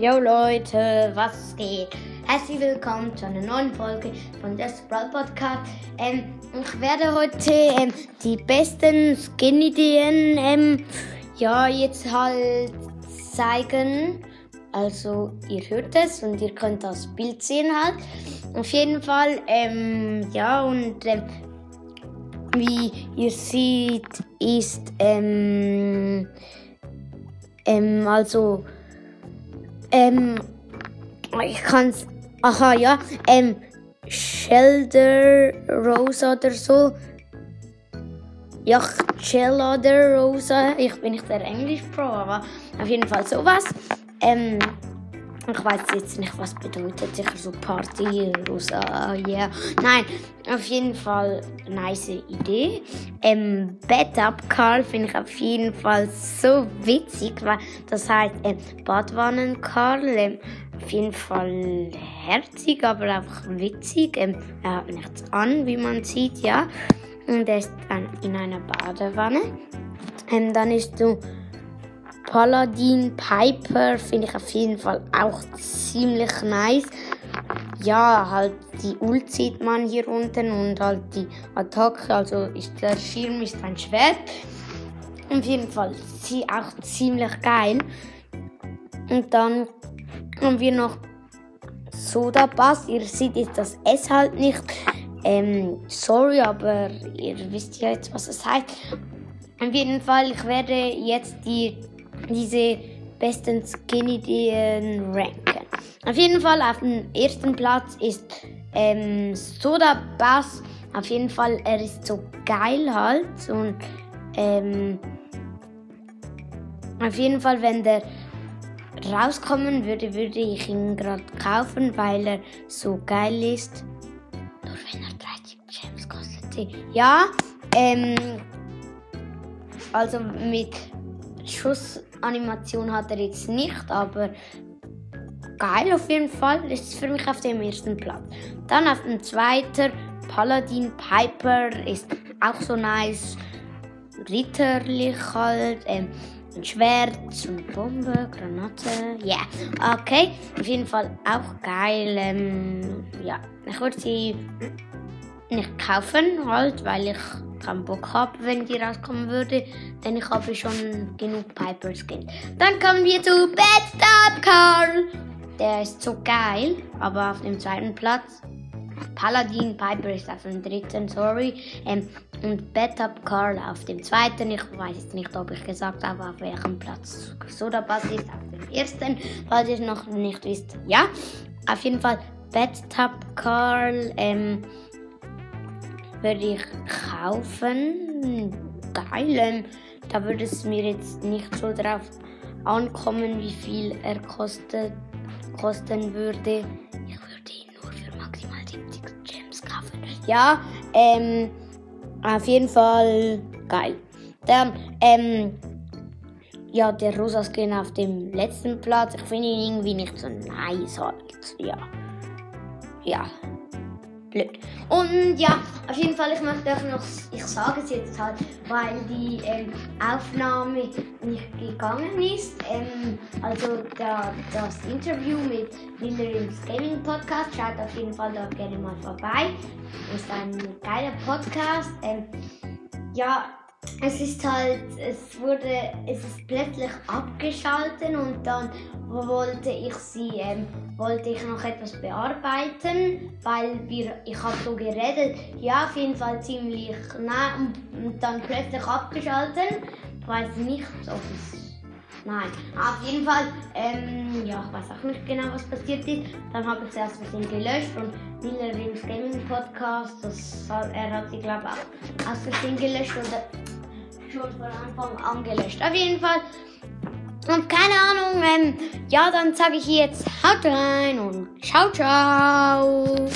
Yo Leute, was geht? Herzlich willkommen zu einer neuen Folge von der Sprout Podcast. Ähm, ich werde heute ähm, die besten Skin-Ideen ähm, ja, jetzt halt zeigen. Also ihr hört es und ihr könnt das Bild sehen halt. Auf jeden Fall, ähm, ja und ähm, wie ihr seht, ist ähm, also ähm, ich kann's. Aha, ja. Ähm, Shelter Rosa oder so. Ja, Shelter Rosa. Ich bin nicht der Englisch-Pro, aber auf jeden Fall sowas. Ähm, ich weiß jetzt nicht, was bedeutet. Sicher so Party, Rosa, yeah. Nein, auf jeden Fall nice Idee. Ähm, Bed Up Karl finde ich auf jeden Fall so witzig, weil das heißt ähm, Badwannen Karl. Ähm, auf jeden Fall herzig, aber einfach witzig. Ähm, er hat nichts an, wie man sieht, ja. Und er ist dann in einer Badewanne. Ähm, dann ist du Paladin Piper finde ich auf jeden Fall auch ziemlich nice. Ja, halt die Ult sieht man hier unten und halt die Attacke, also ist der Schirm ist ein Schwert. Auf jeden Fall sie auch ziemlich geil. Und dann haben wir noch Soda Bass. Ihr seht jetzt das S halt nicht. Ähm, sorry, aber ihr wisst ja jetzt, was es heißt. Auf jeden Fall, ich werde jetzt die diese besten Skin-Ideen ranken. Auf jeden Fall auf dem ersten Platz ist ähm, Soda Bass. Auf jeden Fall, er ist so geil halt. Und ähm, auf jeden Fall, wenn der rauskommen würde, würde ich ihn gerade kaufen, weil er so geil ist. Nur wenn er 30 Gems kostet. Ja, ähm, also mit Schussanimation hat er jetzt nicht, aber geil auf jeden Fall. Ist für mich auf dem ersten Platz. Dann auf dem zweiten Paladin Piper ist auch so nice. Ritterlich halt. Ähm, ein Schwert, eine Bombe, Granate. Ja, yeah. okay. Auf jeden Fall auch geil. Ähm, ja, ich würde sie nicht kaufen, halt, weil ich keinen Bock habe, wenn die rauskommen würde, denn ich habe schon genug Piper Skin. Dann kommen wir zu Bad Stop Carl. Der ist so geil, aber auf dem zweiten Platz. Paladin Piper ist auf dem dritten, sorry. Ähm, und Up Carl auf dem zweiten. Ich weiß jetzt nicht, ob ich gesagt habe, auf welchem Platz Soda Bass ist. Auf dem ersten, falls ihr noch nicht wisst. Ja, auf jeden Fall Top Carl. Ähm, würde ich kaufen. Geil. Da würde es mir jetzt nicht so drauf ankommen, wie viel er kostet, kosten würde. Ich würde ihn nur für maximal 70 Gems kaufen. Ja, ähm, auf jeden Fall geil. Dann, ähm, ja, der rosa Skin auf dem letzten Platz. Ich finde ihn irgendwie nicht so nice halt. Ja. Ja blöd. Und ja, auf jeden Fall, ich möchte euch noch, ich sage es jetzt halt, weil die ähm, Aufnahme nicht gegangen ist. Ähm, also da, das Interview mit Lillerims Gaming Podcast, schaut auf jeden Fall da gerne mal vorbei. Ist ein geiler Podcast. Ähm, ja, es ist halt, es wurde, es ist plötzlich abgeschaltet und dann wollte ich sie, ähm, wollte ich noch etwas bearbeiten, weil wir, ich habe so geredet, ja auf jeden Fall ziemlich nah und, und dann plötzlich abgeschaltet. Ich weiß nicht, ob es Nein, auf jeden Fall, ähm, ja, ich weiß auch nicht genau, was passiert ist. Dann habe ich es erst ein bisschen gelöscht und Wiener Rims Gaming Podcast, das, er hat sie, glaube ich, auch aus Versehen gelöscht oder schon von Anfang an gelöscht. Auf jeden Fall. Und keine Ahnung, ähm, ja, dann sage ich jetzt haut rein und ciao, ciao.